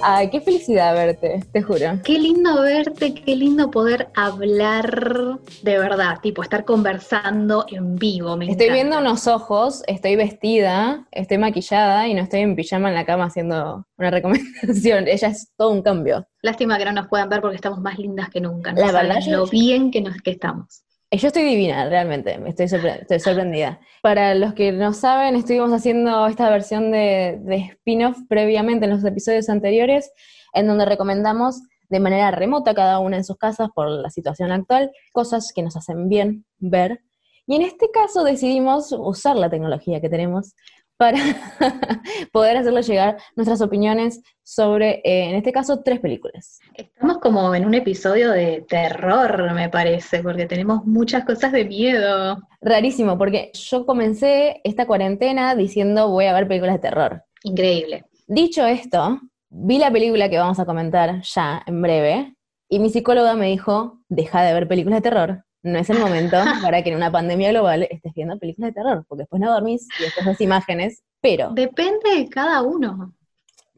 Ay, qué felicidad verte, te juro. Qué lindo verte, qué lindo poder hablar de verdad, tipo estar conversando en vivo. Me Estoy encanta. viendo unos ojos, estoy vestida, estoy maquillada y no estoy en pijama en la cama haciendo una recomendación. Ella es todo un cambio. Lástima que no nos puedan ver porque estamos más lindas que nunca. No La verdad, lo bien que, nos, que estamos. Eh, Yo estoy divina, realmente, estoy sorprendida. Para los que no saben, estuvimos haciendo esta versión de, de spin-off previamente en los episodios anteriores, en donde recomendamos de manera remota cada una en sus casas por la situación actual, cosas que nos hacen bien ver. Y en este caso decidimos usar la tecnología que tenemos para poder hacerle llegar nuestras opiniones sobre, eh, en este caso, tres películas. Estamos como en un episodio de terror, me parece, porque tenemos muchas cosas de miedo. Rarísimo, porque yo comencé esta cuarentena diciendo voy a ver películas de terror. Increíble. Dicho esto, vi la película que vamos a comentar ya en breve y mi psicóloga me dijo, deja de ver películas de terror. No es el momento para que en una pandemia global estés viendo películas de terror, porque después no dormís y después ves imágenes, pero Depende de cada uno.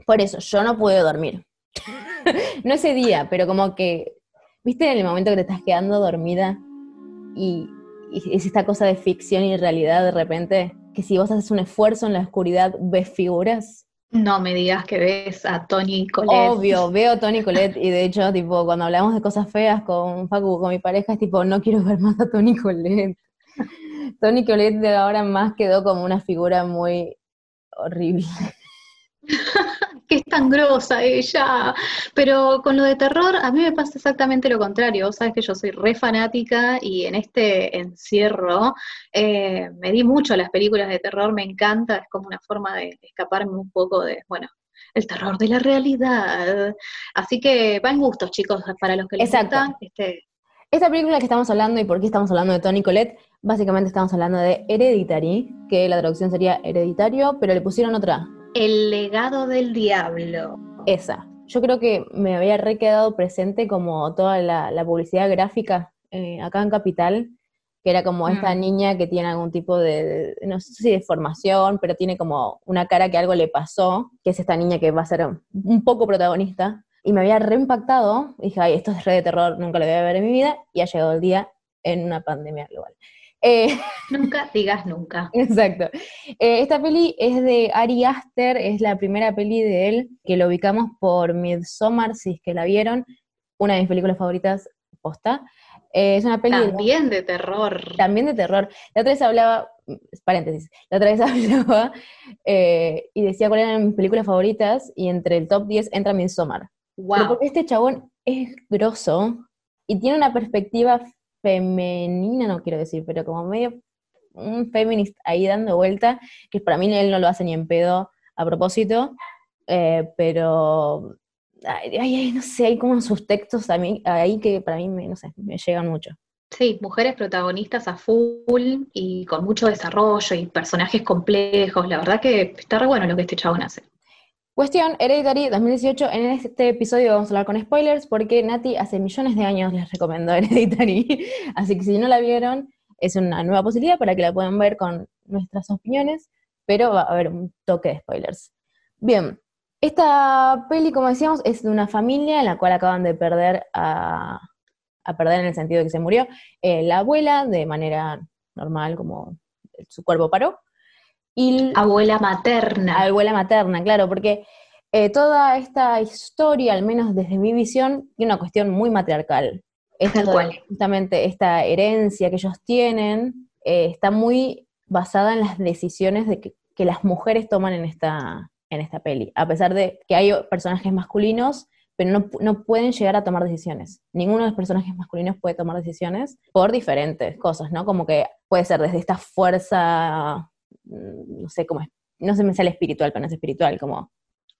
por eso yo no pude dormir. no ese día, pero como que, viste en el momento que te estás quedando dormida y, y es esta cosa de ficción y realidad de repente, que si vos haces un esfuerzo en la oscuridad ves figuras. No me digas que ves a Tony Colette. Obvio, veo Tony Colette y de hecho, tipo, cuando hablamos de cosas feas con Facu, con mi pareja, es tipo, no quiero ver más a Tony Colette. Tony Colette de ahora más quedó como una figura muy horrible. que es tan grosa ella. Pero con lo de terror, a mí me pasa exactamente lo contrario. Vos sabés que yo soy re fanática y en este encierro eh, me di mucho a las películas de terror, me encanta, es como una forma de escaparme un poco de, bueno, el terror de la realidad. Así que va en gustos, chicos, para los que les Exacto. gusta. Este, Esta película que estamos hablando y por qué estamos hablando de Tony Colette, básicamente estamos hablando de Hereditary, que la traducción sería hereditario, pero le pusieron otra, el legado del diablo. esa. Yo creo que me había re quedado presente como toda la, la publicidad gráfica eh, acá en Capital, que era como esta Mm. niña que tiene algún tipo de, de- no sé si de formación, pero tiene como una cara que algo le pasó, que es esta niña que va a ser un poco protagonista. Y me había re impactado, dije, ay, esto es re de terror, nunca lo voy a ver en mi vida, y ha llegado el día en una pandemia global. Eh, Nunca digas nunca. Exacto. Eh, esta peli es de Ari Aster, es la primera peli de él, que lo ubicamos por Midsommar, si es que la vieron, una de mis películas favoritas, posta. Eh, es una peli También de terror. también de terror. La otra vez hablaba, paréntesis, la otra vez hablaba y decía cuáles eran mis películas favoritas y entre el top 10 entra Midsommar. Pero Wow. porque este chabón es grosso y tiene una perspectiva femenina, no quiero decir, pero como medio un feminist ahí dando vuelta, que para mí él no lo hace ni en pedo a propósito, eh, pero ay, no sé, hay como sus textos a mí, ahí que para mí, me, no sé, me llegan mucho. Sí, mujeres protagonistas a full y con mucho desarrollo y personajes complejos. La verdad que está re bueno lo que este chabón hace. Cuestión, Hereditary 2018, en este episodio vamos a hablar con spoilers porque Nati hace millones de años les recomendó Hereditary, así que si no la vieron, es una nueva posibilidad para que la puedan ver con nuestras opiniones, pero va a haber un toque de spoilers. Bien, esta peli, como decíamos, es de una familia en la cual acaban de perder a, perder en el sentido de que se murió, eh, la abuela de manera normal, como su cuerpo paró, y Abuela materna. abuela materna, claro, porque eh, toda esta historia, al menos desde mi visión, tiene una cuestión muy matriarcal. Esto Tal cual. Justamente esta herencia que ellos tienen eh, está muy basada en las decisiones de que, que las mujeres toman en esta, en esta peli, a pesar de que hay personajes masculinos, pero no, no pueden llegar a tomar decisiones. Ninguno de los personajes masculinos puede tomar decisiones por diferentes cosas, ¿no? Como que puede ser desde esta fuerza, no sé cómo es, no se me sale espiritual, pero no es espiritual, como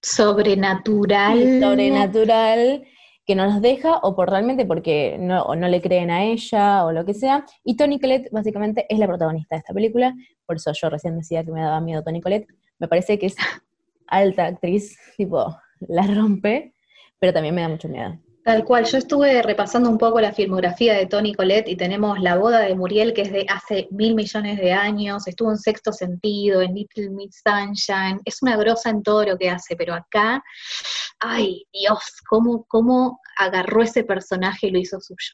Sobrenatural. sobrenatural que no los deja o por realmente porque no, o no le creen a ella o lo que sea. Y Toni Collette básicamente es la protagonista de esta película, por eso yo recién decía que me daba miedo Toni Collette. Me parece que es alta actriz, tipo, la rompe, pero también me da mucho miedo. Tal cual, yo estuve repasando un poco la filmografía de Tony Colette y tenemos La boda de Muriel, que es de hace mil millones de años, estuvo en Sexto Sentido, en Little Miss Sunshine, es una grosa en todo lo que hace, pero acá, ay Dios, cómo, cómo agarró ese personaje y lo hizo suyo.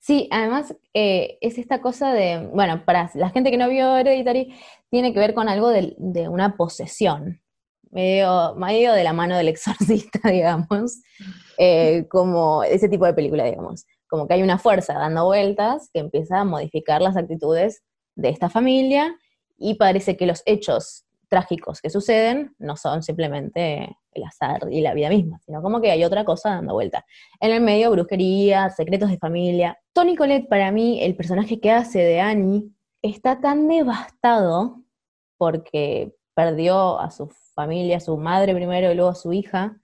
Sí, además eh, es esta cosa de, bueno, para la gente que no vio Hereditary, tiene que ver con algo de, de una posesión, medio, medio de la mano del exorcista, digamos, eh, como ese tipo de película, digamos. Como que hay una fuerza dando vueltas que empieza a modificar las actitudes de esta familia y parece que los hechos trágicos que suceden no son simplemente el azar y la vida misma, sino como que hay otra cosa dando vuelta. En el medio, brujería, secretos de familia. Tony Colette, para mí, el personaje que hace de Annie, está tan devastado porque perdió a su familia, su madre primero y luego su hija,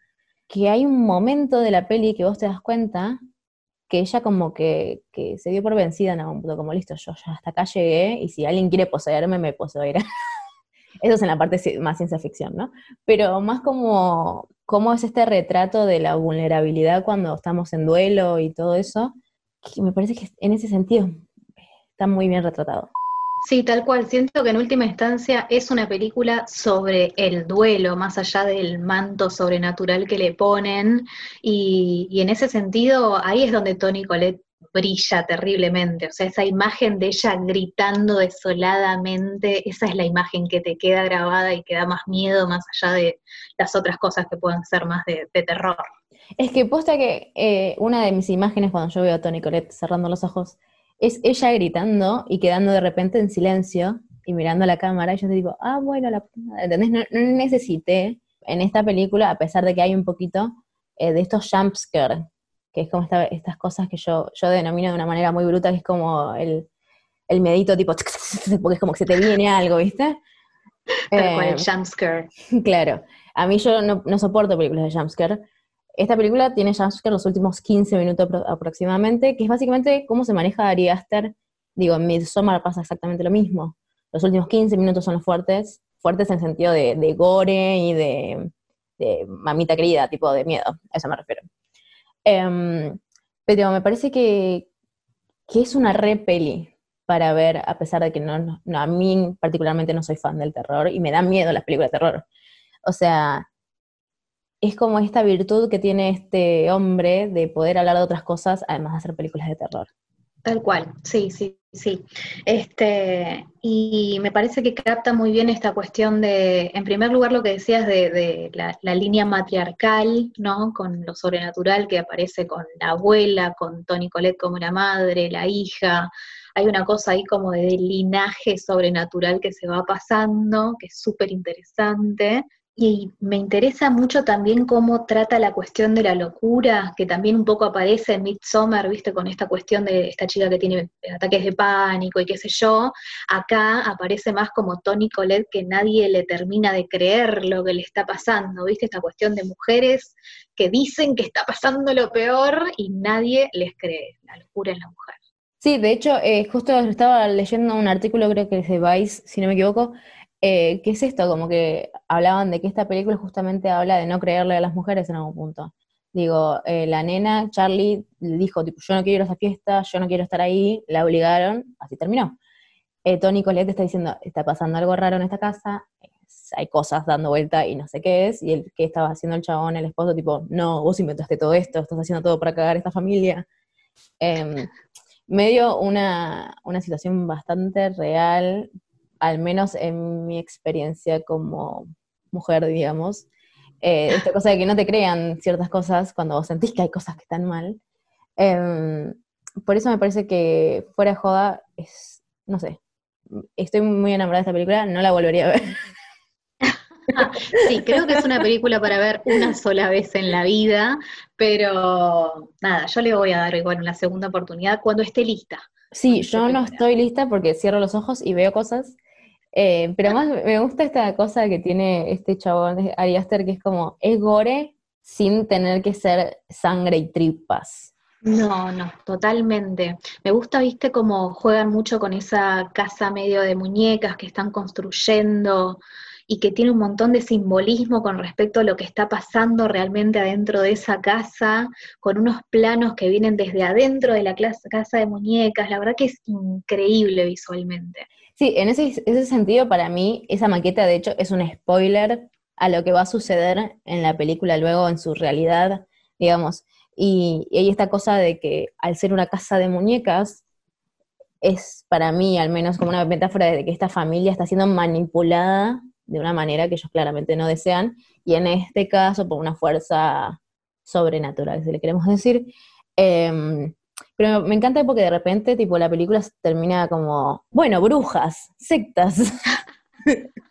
que hay un momento de la peli que vos te das cuenta que ella como que, que se dio por vencida en algún punto, como listo, yo ya hasta acá llegué y si alguien quiere poseerme, me poseerá. Eso es en la parte más ciencia ficción, ¿no? Pero más como cómo es este retrato de la vulnerabilidad cuando estamos en duelo y todo eso, que me parece que en ese sentido está muy bien retratado. Sí, tal cual. Siento que en última instancia es una película sobre el duelo, más allá del manto sobrenatural que le ponen. Y, y en ese sentido, ahí es donde Tony Colette brilla terriblemente. O sea, esa imagen de ella gritando desoladamente, esa es la imagen que te queda grabada y que da más miedo, más allá de las otras cosas que pueden ser más de, de terror. Es que posta que eh, una de mis imágenes cuando yo veo a Tony Colette cerrando los ojos es ella gritando y quedando de repente en silencio y mirando a la cámara, y yo te digo, ah, bueno, la ¿entendés? No, no, necesité en esta película, a pesar de que hay un poquito eh, de estos jumpscare, que es como esta, estas cosas que yo, yo denomino de una manera muy bruta, que es como el, el medito tipo, porque es como que se te viene algo, ¿viste? Tal cual, el jumpscare. Claro. A mí yo no, no soporto películas de jumpscare, esta película tiene jumpscare los últimos 15 minutos aproximadamente, que es básicamente cómo se maneja Ari Aster. Digo, en Midsommar pasa exactamente lo mismo. Los últimos 15 minutos son los fuertes, fuertes en sentido de, gore y de, mamita querida, tipo de miedo, a eso me refiero. Em, pero me parece que, es una re peli para ver, a pesar de que no, no, a mí particularmente no soy fan del terror y me dan miedo las películas de terror. O sea, es como esta virtud que tiene este hombre de poder hablar de otras cosas, además de hacer películas de terror. Tal cual, sí, sí, sí. Este, y me parece que capta muy bien esta cuestión de, en primer lugar, lo que decías de, la, la, línea matriarcal, ¿no? Con lo sobrenatural que aparece con la abuela, con Tony Colette como la madre, la hija. Hay una cosa ahí como de linaje sobrenatural que se va pasando, que es súper interesante. Y me interesa mucho también cómo trata la cuestión de la locura, que también un poco aparece en Midsommar, viste, con esta cuestión de esta chica que tiene ataques de pánico y qué sé yo. Acá aparece más como Tony Colette, que nadie le termina de creer lo que le está pasando, viste, esta cuestión de mujeres que dicen que está pasando lo peor y nadie les cree. La locura en la mujer. Sí, de hecho, eh, justo estaba leyendo un artículo, creo que es de Vice, si no me equivoco, eh, ¿qué es esto? Como que hablaban de que esta película justamente habla de no creerle a las mujeres en algún punto. Digo, eh, la nena, Charlie, dijo, tipo, yo no quiero ir a esa fiesta, yo no quiero estar ahí, la obligaron, así terminó. Eh, Tony Colette está diciendo, está pasando algo raro en esta casa, hay cosas dando vuelta y no sé qué es, y el que estaba haciendo el chabón, el esposo, tipo, no, vos inventaste todo esto, estás haciendo todo para cagar a esta familia. Eh, medio una, una situación bastante real, al menos en mi experiencia como mujer, digamos, eh, esta cosa de que no te crean ciertas cosas cuando vos sentís que hay cosas que están mal. Em, por eso me parece que fuera de joda es, no sé, estoy muy enamorada de esta película, no la volvería a ver. sí, creo que es una película para ver una sola vez en la vida, pero nada, yo le voy a dar igual una segunda oportunidad cuando esté lista. Sí, yo no estoy lista porque cierro los ojos y veo cosas, eh, pero más me gusta esta cosa que tiene este chabón, Ari Aster, que es como, es gore sin tener que ser sangre y tripas. No, no, totalmente. Me gusta, viste, cómo juegan mucho con esa casa medio de muñecas que están construyendo y que tiene un montón de simbolismo con respecto a lo que está pasando realmente adentro de esa casa, con unos planos que vienen desde adentro de la casa de muñecas. La verdad que es increíble visualmente. Sí, en ese, sentido, para mí, esa maqueta, de hecho, es un spoiler a lo que va a suceder en la película luego, en su realidad, digamos. Y, hay esta cosa de que al ser una casa de muñecas, es para mí al menos como una metáfora de que esta familia está siendo manipulada de una manera que ellos claramente no desean, y en este caso por una fuerza sobrenatural, si le queremos decir. Em, pero me encanta porque de repente, tipo, la película termina como, bueno, brujas, sectas.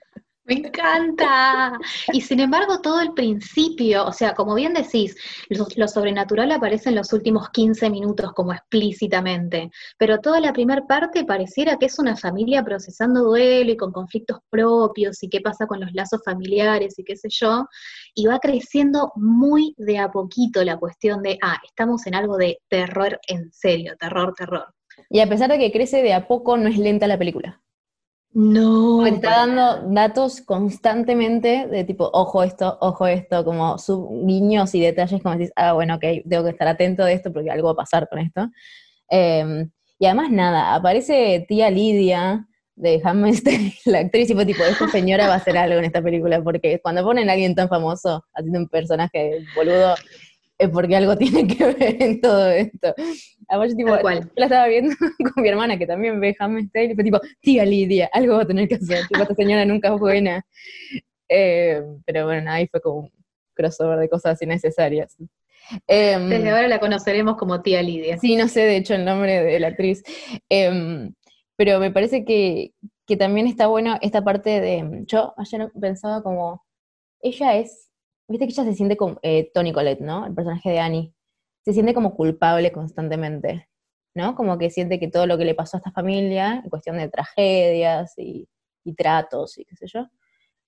Me encanta. Y sin embargo, todo el principio, o sea, como bien decís, lo, sobrenatural aparece en los últimos 15 minutos como explícitamente, pero toda la primera parte pareciera que es una familia procesando duelo y con conflictos propios y qué pasa con los lazos familiares y qué sé yo, y va creciendo muy de a poquito la cuestión de, ah, estamos en algo de terror en serio, terror, terror. Y a pesar de que crece de a poco, no es lenta la película. No. Me está dando datos constantemente de tipo, ojo esto, ojo esto, como sub guiños y detalles como decís, ah, bueno, ok, tengo que estar atento de esto porque algo va a pasar con esto. Em, y además nada, aparece tía Lidia de Handmaid's la actriz, y fue tipo, esta señora va a hacer algo en esta película, porque cuando ponen a alguien tan famoso haciendo un personaje boludo, es porque algo tiene que ver en todo esto. yo, tipo, la estaba viendo con mi hermana que también ve Handmaid's y fue tipo, tía Lidia, algo va a tener que hacer, tipo, esta señora nunca es buena. Eh, pero bueno, ahí fue como un crossover de cosas innecesarias. Em, Desde ahora la conoceremos como tía Lidia. Sí, no sé de hecho el nombre de la actriz. Em, pero me parece que, que también está bueno esta parte de. Yo ayer pensaba como. Ella es viste que ella se siente como eh, Tony Colette, ¿no? El personaje de Annie. Se siente como culpable constantemente, ¿no? Como que siente que todo lo que le pasó a esta familia, en cuestión de tragedias y, tratos y qué sé yo,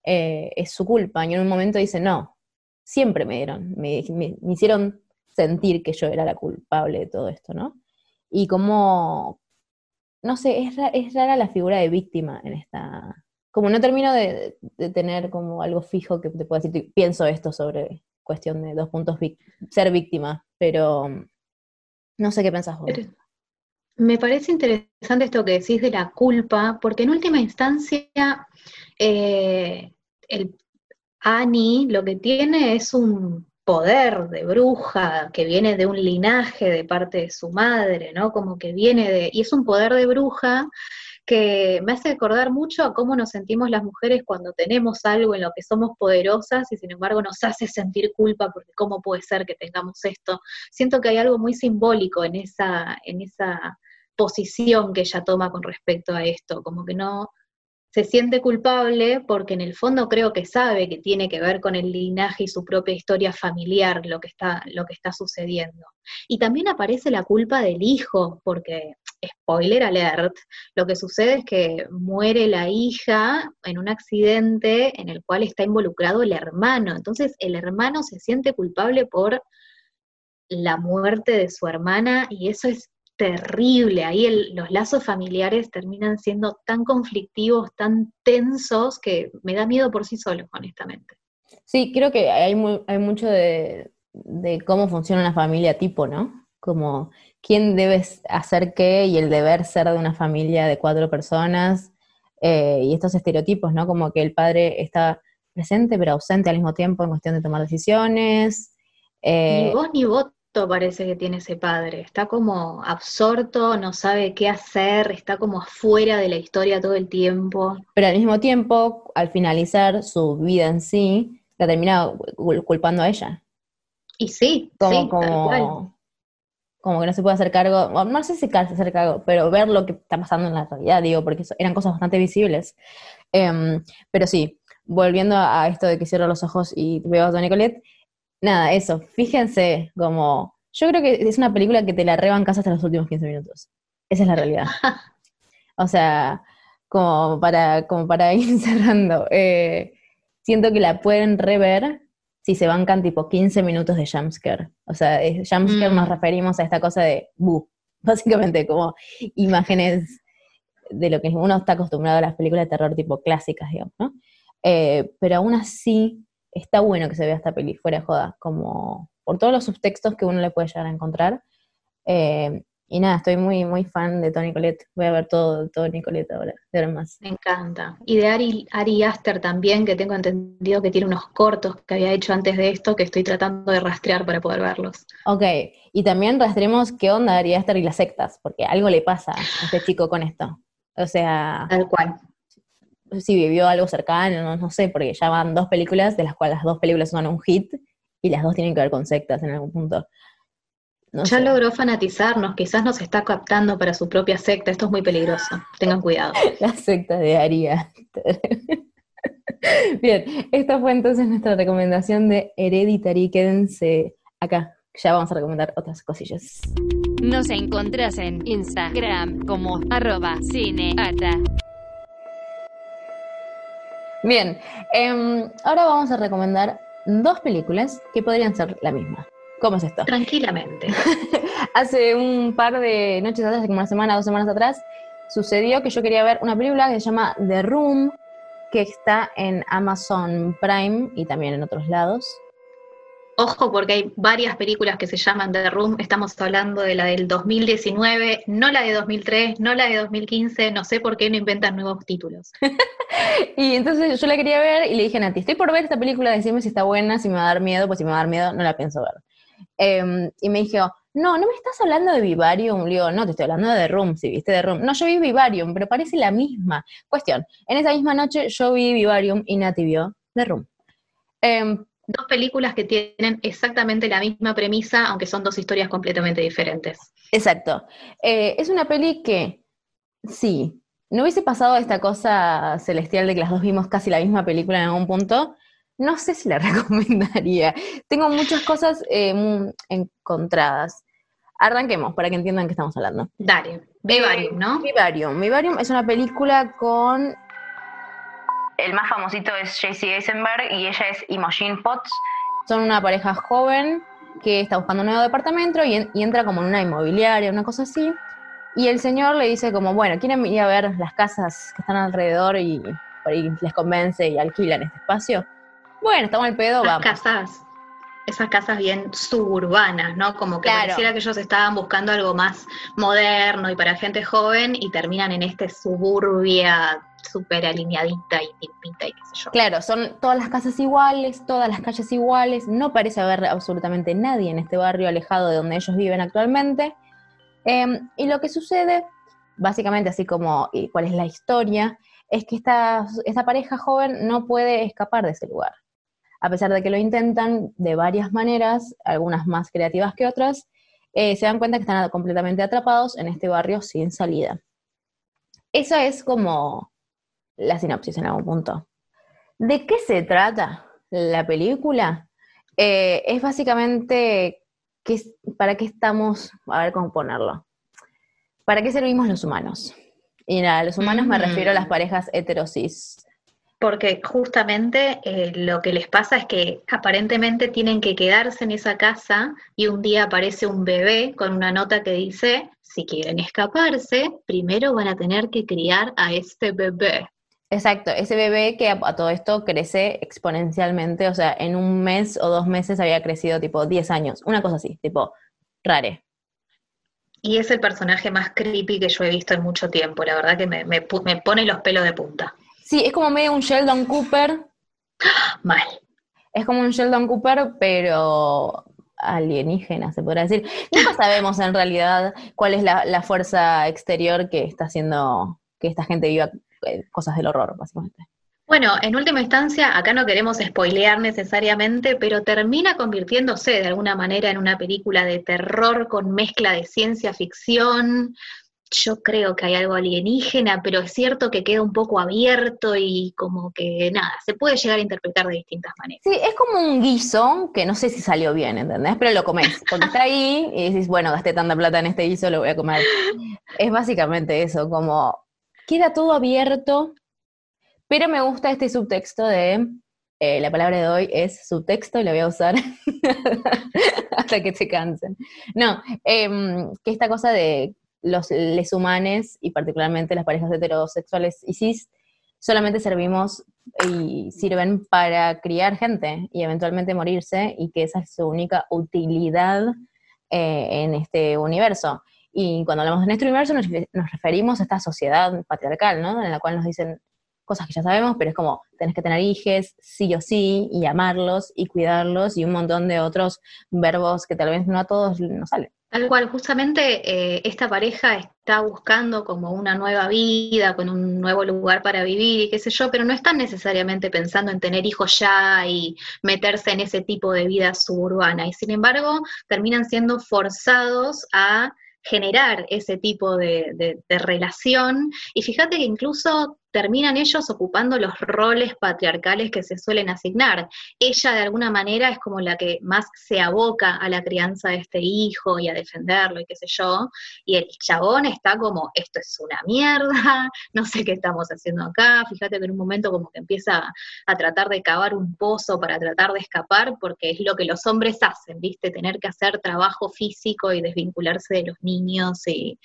eh, es su culpa. Y en un momento dice, no, siempre me dieron, me, hicieron sentir que yo era la culpable de todo esto, ¿no? Y como, no sé, es, es rara la figura de víctima en esta, como no termino de, tener como algo fijo que te pueda decir, pienso esto sobre cuestión de dos puntos, ser víctima, pero mm, no sé qué pensás vos. Me parece interesante esto que decís de la culpa, porque en última instancia, eh, el Annie lo que tiene es un poder de bruja que viene de un linaje de parte de su madre, ¿no? Como que viene de, y es un poder de bruja que me hace recordar mucho a cómo nos sentimos las mujeres cuando tenemos algo en lo que somos poderosas y sin embargo nos hace sentir culpa porque cómo puede ser que tengamos esto. Siento que hay algo muy simbólico en esa, en esa posición que ella toma con respecto a esto, como que no, se siente culpable porque en el fondo creo que sabe que tiene que ver con el linaje y su propia historia familiar lo que está, lo que está sucediendo. Y también aparece la culpa del hijo, porque, spoiler alert, lo que sucede es que muere la hija en un accidente en el cual está involucrado el hermano. Entonces el hermano se siente culpable por la muerte de su hermana y eso es terrible. Ahí los lazos familiares terminan siendo tan conflictivos, tan tensos, que me da miedo por sí solos, honestamente. Sí, creo que hay, mucho de, cómo funciona una familia tipo, ¿no? Como quién debe hacer qué y el deber ser de una familia de cuatro personas eh, y estos estereotipos, ¿no? Como que el padre está presente pero ausente al mismo tiempo en cuestión de tomar decisiones. ni eh, vos ni vos parece que tiene ese padre. Está como absorto, no sabe qué hacer, está como afuera de la historia todo el tiempo. Pero al mismo tiempo, al finalizar su vida en sí, la termina culpando a ella. Y sí, como, como, como que no se puede hacer cargo, no sé si hacer cargo, pero ver lo que está pasando en la realidad, digo, porque eran cosas bastante visibles. Em, pero sí, volviendo a esto de que cierro los ojos y veo a Tony Colette, nada, eso, fíjense como, yo creo que es una película que te la reban casa hasta los últimos 15 minutos. Esa es la realidad. O sea, como para, como para ir cerrando, eh, siento que la pueden rever si se bancan tipo 15 minutos de jumpscare. O sea, de jumpscare nos Mm. referimos a esta cosa de bu, básicamente como imágenes de lo que uno está acostumbrado a las películas de terror tipo clásicas, digamos, ¿no? Eh, pero aún así está bueno que se vea esta peli, fuera de joda, como por todos los subtextos que uno le puede llegar a encontrar. Eh, y nada, estoy muy, muy fan de Tony Colette. Voy a ver todo, todo Nicolette ahora, de ahora más. Me encanta. Y de Ari, Ari Aster también, que tengo entendido que tiene unos cortos que había hecho antes de esto, que estoy tratando de rastrear para poder verlos. Ok, y también rastremos qué onda Ari Aster y las sectas, porque algo le pasa a este chico con esto. O sea, Tal cual. si vivió algo cercano, no, no sé, porque ya van dos películas, de las cuales las dos películas son un hit, y las dos tienen que ver con sectas en algún punto. No Ya sé. logró fanatizarnos, quizás nos está captando para su propia secta. Esto es muy peligroso. Tengan cuidado. La secta de Ari Aster. Bien, esta fue entonces nuestra recomendación de Hereditary. Quédense acá, ya vamos a recomendar otras cosillas. Nos encontrás en Instagram como arroba cineata. Bien, em, ahora vamos a recomendar dos películas que podrían ser la misma. ¿Cómo es esto? Tranquilamente. Hace un par de noches atrás, hace como una semana, dos semanas atrás, sucedió que yo quería ver una película que se llama The Room, que está en Amazon Prime y también en otros lados. Ojo, porque hay varias películas que se llaman The Room. Estamos hablando de la del 2019, no la de 2003, no la de 2015. No sé por qué no inventan nuevos títulos. Y entonces yo la quería ver y le dije a Nati, estoy por ver esta película, decime si está buena, si me va a dar miedo, pues si me va a dar miedo, no la pienso ver. Em, y me dijo, no, no me estás hablando de Vivarium, le digo, no, te estoy hablando de The Room, si viste The Room. No, yo vi Vivarium, pero parece la misma. Cuestión, en esa misma noche yo vi Vivarium y Nati vio The Room. Em, Dos películas que tienen exactamente la misma premisa, aunque son dos historias completamente diferentes. Exacto. Eh, es una peli que, sí, no hubiese pasado esta cosa celestial de que las dos vimos casi la misma película en algún punto, no sé si la recomendaría. Tengo muchas cosas eh, muy encontradas. Arranquemos para que entiendan qué estamos hablando. Dale, Vivarium, ¿no? Vivarium. Vivarium es una película con... El más famosito es JC Eisenberg y ella es Imogen Potts. Son una pareja joven que está buscando un nuevo departamento y, en- y entra como en una inmobiliaria, una cosa así. Y el señor le dice como, bueno, ¿quieren ir a ver las casas que están alrededor y por ahí les convence y alquilan este espacio? Bueno, estamos al pedo, Esas vamos. casas, esas casas bien suburbanas, ¿no? Como que Claro. pareciera que ellos estaban buscando algo más moderno y para gente joven y terminan en este suburbia súper alineadita y limpita y qué sé yo. Claro, son todas las casas iguales, todas las calles iguales, no parece haber absolutamente nadie en este barrio alejado de donde ellos viven actualmente. Eh, y lo que sucede, básicamente así como cuál es la historia, es que esta, esta pareja joven no puede escapar de ese lugar. A pesar de que lo intentan de varias maneras, algunas más creativas que otras, eh, se dan cuenta que están completamente atrapados en este barrio sin salida. Esa es como la sinopsis en algún punto. ¿De qué se trata la película? Eh, es básicamente qué es- para qué estamos, a ver cómo ponerlo. ¿Para qué servimos los humanos? Y nada, los humanos me Mm. refiero a las parejas heterosis. Porque justamente eh, lo que les pasa es que aparentemente tienen que quedarse en esa casa y un día aparece un bebé con una nota que dice, si quieren escaparse, primero van a tener que criar a este bebé. Exacto, ese bebé que a, a todo esto crece exponencialmente, o sea, en un mes o dos meses había crecido tipo 10 años, una cosa así, tipo, rare. Y es el personaje más creepy que yo he visto en mucho tiempo, la verdad que me, me pu- me pone los pelos de punta. Sí, es como medio un Sheldon Cooper, Mal. Es como un Sheldon Cooper, pero alienígena, se podrá decir. Nunca sabemos en realidad cuál es la, la fuerza exterior que está haciendo que esta gente viva eh, cosas del horror, básicamente. Bueno, en última instancia, acá no queremos spoilear necesariamente, pero termina convirtiéndose de alguna manera en una película de terror con mezcla de ciencia ficción, yo creo que hay algo alienígena, pero es cierto que queda un poco abierto y como que nada, se puede llegar a interpretar de distintas maneras. Sí, es como un guiso que no sé si salió bien, ¿entendés? Pero lo comes, porque está ahí y dices, bueno, gasté tanta plata en este guiso, lo voy a comer. Es básicamente eso, como queda todo abierto, pero me gusta este subtexto de, eh, la palabra de hoy es subtexto y la voy a usar hasta que se cansen. No, em, que esta cosa de los les humanes y particularmente las parejas heterosexuales y cis solamente servimos y sirven para criar gente y eventualmente morirse y que esa es su única utilidad eh, en este universo. Y cuando hablamos de nuestro universo nos, nos, referimos a esta sociedad patriarcal, ¿no? En la cual nos dicen cosas que ya sabemos, pero es como tenés que tener hijos sí o sí y amarlos y cuidarlos y un montón de otros verbos que tal vez no a todos nos salen. Tal cual, justamente eh, esta pareja está buscando como una nueva vida, con un nuevo lugar para vivir y qué sé yo, pero no están necesariamente pensando en tener hijos ya y meterse en ese tipo de vida suburbana. Y sin embargo, terminan siendo forzados a generar ese tipo de, relación. Y fíjate que incluso terminan ellos ocupando los roles patriarcales que se suelen asignar. Ella de alguna manera es como la que más se aboca a la crianza de este hijo y a defenderlo y qué sé yo, y el chabón está como, esto es una mierda, no sé qué estamos haciendo acá, fíjate que en un momento como que empieza a tratar de cavar un pozo para tratar de escapar, porque es lo que los hombres hacen, ¿viste? Tener que hacer trabajo físico y desvincularse de los niños y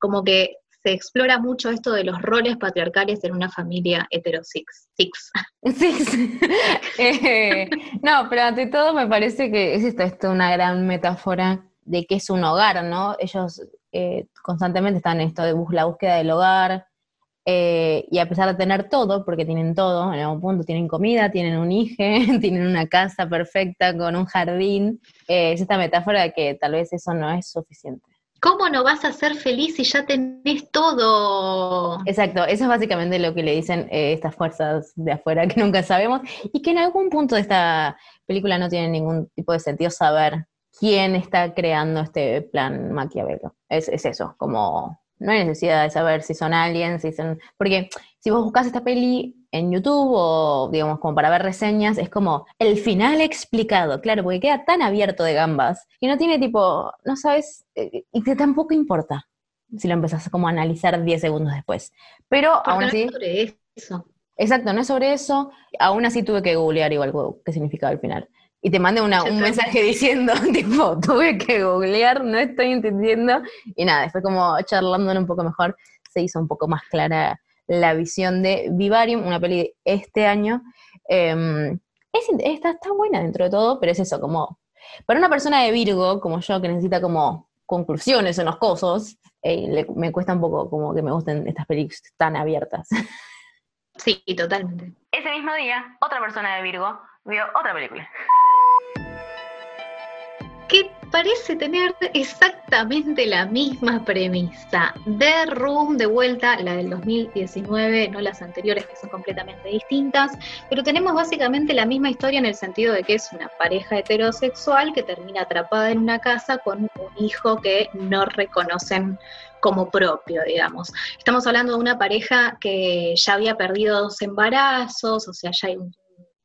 como que se explora mucho esto de los roles patriarcales en una familia heterosix. Six. Eh, no, pero ante todo me parece que es esto, una gran metáfora de que es un hogar, ¿no? Ellos eh, constantemente están en esto de la búsqueda del hogar, eh, y a pesar de tener todo, porque tienen todo, en algún punto tienen comida, tienen un hijo, tienen una casa perfecta con un jardín, es esta metáfora de que tal vez eso no es suficiente. ¿Cómo no vas a ser feliz si ya tenés todo? Exacto, eso es básicamente lo que le dicen eh, estas fuerzas de afuera que nunca sabemos y que en algún punto de esta película no tiene ningún tipo de sentido saber quién está creando este plan maquiavelo. Es, es eso, como no hay necesidad de saber si son aliens, si son... Porque si vos buscas esta peli en YouTube o, digamos, como para ver reseñas, es como el final explicado, claro, porque queda tan abierto de gambas y no tiene tipo, no sabes, eh, y que tampoco importa si lo empezás como a analizar 10 segundos después. Pero aún así... No es sobre eso. Exacto, no es sobre eso. Aún así tuve que googlear igual qué significaba el final y te mande un mensaje diciendo, tipo, tuve que googlear, no estoy entendiendo. Y nada, después como charlándolo un poco mejor, se hizo un poco más clara la visión de Vivarium, una peli de este año. Em, está, está buena dentro de todo, pero es eso, como, para una persona de Virgo, como yo, que necesita como conclusiones en los cosos, eh, me cuesta un poco como que me gusten estas películas tan abiertas. Sí, totalmente. Ese mismo día, otra persona de Virgo vio otra película parece tener exactamente la misma premisa. The Room, de vuelta, la del 2019, no las anteriores que son completamente distintas, pero tenemos básicamente la misma historia en el sentido de que es una pareja heterosexual que termina atrapada en una casa con un hijo que no reconocen como propio, digamos. Estamos hablando de una pareja que ya había perdido dos embarazos, o sea, ya hay un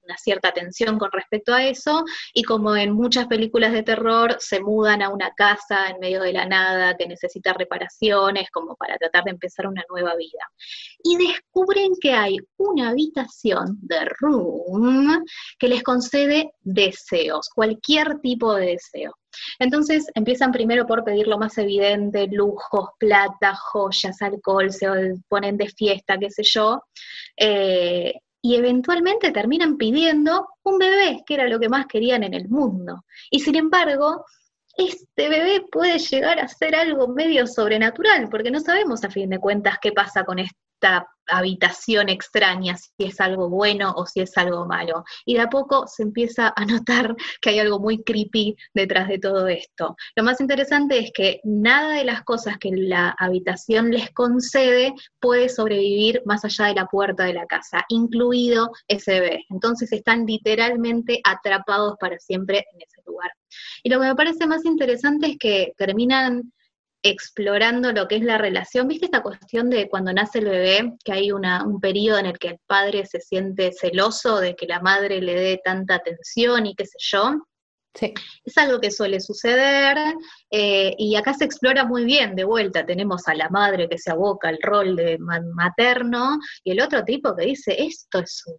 una cierta tensión con respecto a eso, y como en muchas películas de terror se mudan a una casa en medio de la nada que necesita reparaciones como para tratar de empezar una nueva vida. Y descubren que hay una habitación de room que les concede deseos, cualquier tipo de deseo. Entonces empiezan primero por pedir lo más evidente, lujos, plata, joyas, alcohol, se ponen de fiesta, qué sé yo. Eh, y eventualmente terminan pidiendo un bebé, que era lo que más querían en el mundo. Y sin embargo, este bebé puede llegar a ser algo medio sobrenatural, porque no sabemos a fin de cuentas qué pasa con este esta habitación extraña, si es algo bueno o si es algo malo. Y de a poco se empieza a notar que hay algo muy creepy detrás de todo esto. Lo más interesante es que nada de las cosas que la habitación les concede puede sobrevivir más allá de la puerta de la casa, incluido ese bebé. Entonces están literalmente atrapados para siempre en ese lugar. Y lo que me parece más interesante es que terminan explorando lo que es la relación. ¿Viste esta cuestión de cuando nace el bebé, que hay una, un periodo en el que el padre se siente celoso de que la madre le dé tanta atención y qué sé yo? Sí. Es algo que suele suceder eh, y acá se explora muy bien, de vuelta tenemos a la madre que se aboca al rol de materno y el otro tipo que dice, esto es un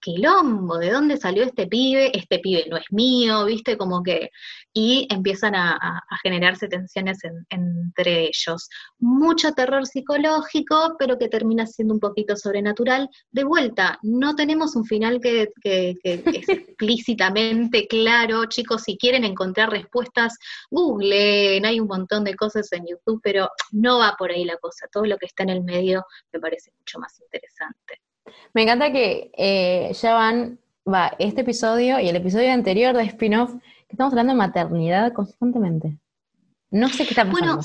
quilombo, ¿de dónde salió este pibe? Este pibe no es mío, ¿viste? Como que, y empiezan a, generarse tensiones entre ellos. Mucho terror psicológico, pero que termina siendo un poquito sobrenatural. De vuelta, no tenemos un final que, es explícitamente claro, chicos, si quieren encontrar respuestas, googleen, hay un montón de cosas en YouTube, pero no va por ahí la cosa, todo lo que está en el medio me parece mucho más interesante. Me encanta que eh, ya van, va, este episodio y el episodio anterior de spin-off, que estamos hablando de maternidad constantemente. No sé qué está pasando. Bueno,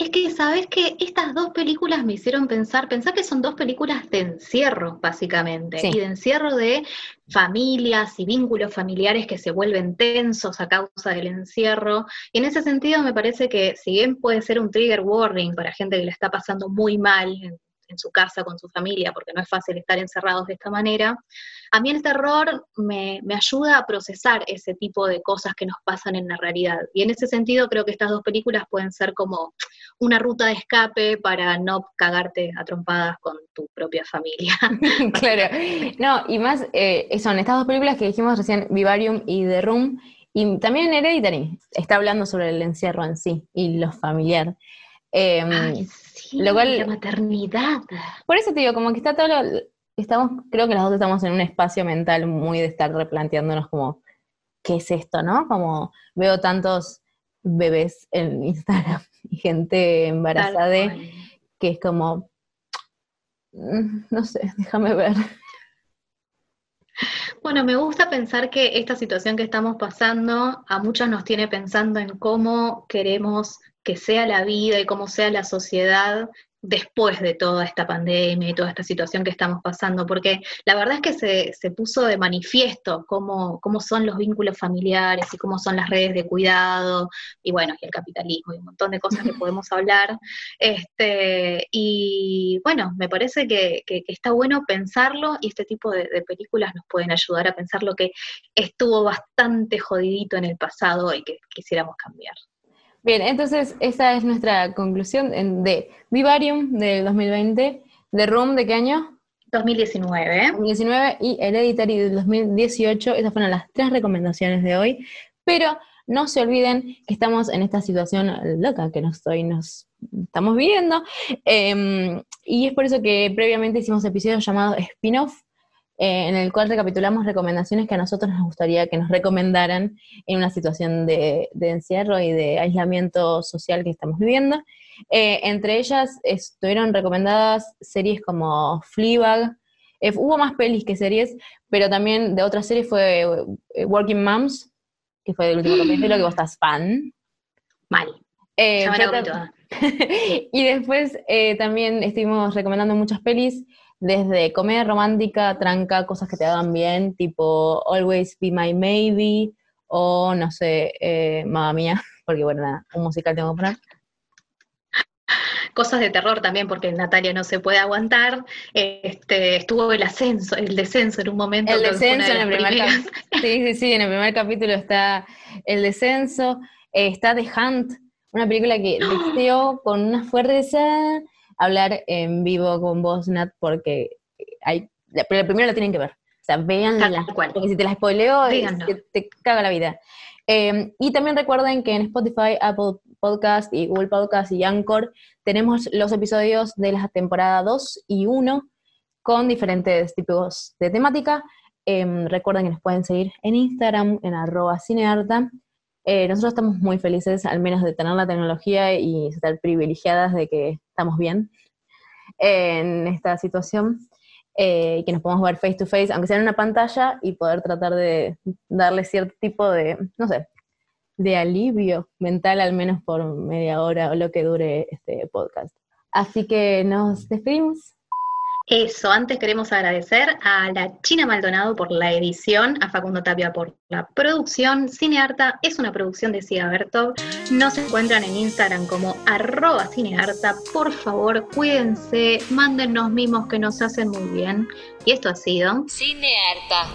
es que sabes que estas dos películas me hicieron pensar, pensar que son dos películas de encierro, básicamente, y de encierro de familias y vínculos familiares que se vuelven tensos a causa del encierro. Y en ese sentido me parece que si bien puede ser un trigger warning para gente que le está pasando muy mal en su casa con su familia, porque no es fácil estar encerrados de esta manera, a mí el terror me, ayuda a procesar ese tipo de cosas que nos pasan en la realidad. Y en ese sentido creo que estas dos películas pueden ser como una ruta de escape para no cagarte a trompadas con tu propia familia. claro, no, y más eh, son estas dos películas que dijimos recién, Vivarium y The Room, y también Hereditary está hablando sobre el encierro en sí y lo familiar. Eh, la maternidad. Por eso te digo, como que está todo lo, estamos, creo que los dos estamos en un espacio mental muy de estar replanteándonos como, ¿qué es esto, no? Como veo tantos bebés en Instagram y gente embarazada que es como, mm, no sé, déjame ver. Bueno, me gusta pensar que esta situación que estamos pasando a muchos nos tiene pensando en cómo queremos que sea la vida y cómo sea la sociedad después de toda esta pandemia y toda esta situación que estamos pasando, porque la verdad es que se, se puso de manifiesto cómo, cómo, son los vínculos familiares y cómo son las redes de cuidado, y bueno, y el capitalismo y un montón de cosas que podemos hablar. Este, y bueno, me parece que, está bueno pensarlo y este tipo de, de, películas nos pueden ayudar a pensar lo que estuvo bastante jodidito en el pasado y que quisiéramos cambiar. Bien, entonces esa es nuestra conclusión de Vivarium del 2020, de Room de qué año? 2019. 2019 y Hereditary del 2018. Esas fueron las tres recomendaciones de hoy. Pero no se olviden que estamos en esta situación loca que nos, estoy, nos estamos viviendo. Em, y es por eso que previamente hicimos episodios llamados spin-off, eh, en el cual recapitulamos recomendaciones que a nosotros nos gustaría que nos recomendaran en una situación de, encierro y de aislamiento social que estamos viviendo. Eh, entre ellas estuvieron recomendadas series como Fleabag, eh, hubo más pelis que series, pero también de otras series fue Working Moms, que fue el último capítulo, que vos estás fan. Mal. y después también estuvimos recomendando muchas pelis desde comedia romántica, tranca, cosas que te hagan bien, tipo Always Be My Maybe, o no sé, eh, Mamma Mía, porque bueno, nada, un musical tengo que poner. Cosas de terror también, porque Natalia no se puede aguantar. Este, estuvo el ascenso, el descenso en un momento. El descenso en el primer capítulo. Sí, sí, sí, en el primer capítulo está el descenso. Eh, está The Hunt, una película que deseo con una fuerza hablar en vivo con vos, Nat, porque hay, pero primero la tienen que ver. O sea, véanla, porque si te la spoileo, te, caga la vida. Em, y también recuerden que en Spotify, Apple Podcast y Google Podcast y Anchor tenemos los episodios de la temporada 2 y 1 con diferentes tipos de temática. Em, recuerden que nos pueden seguir en Instagram, en arroba cinearta. Eh, nosotros estamos muy felices, al menos de tener la tecnología y estar privilegiadas de que estamos bien en esta situación, eh, que nos podemos ver face to face, aunque sea en una pantalla, y poder tratar de darle cierto tipo de, no sé, de alivio mental, al menos por media hora o lo que dure este podcast. Así que nos despedimos. Eso, antes queremos agradecer a la China Maldonado por la edición, a Facundo Tapia por la producción. Cinearta es una producción de Cia Bertov. Nos encuentran en Instagram como arroba cinearta. Por favor, cuídense, mándennos mimos que nos hacen muy bien. Y esto ha sido Cinearta.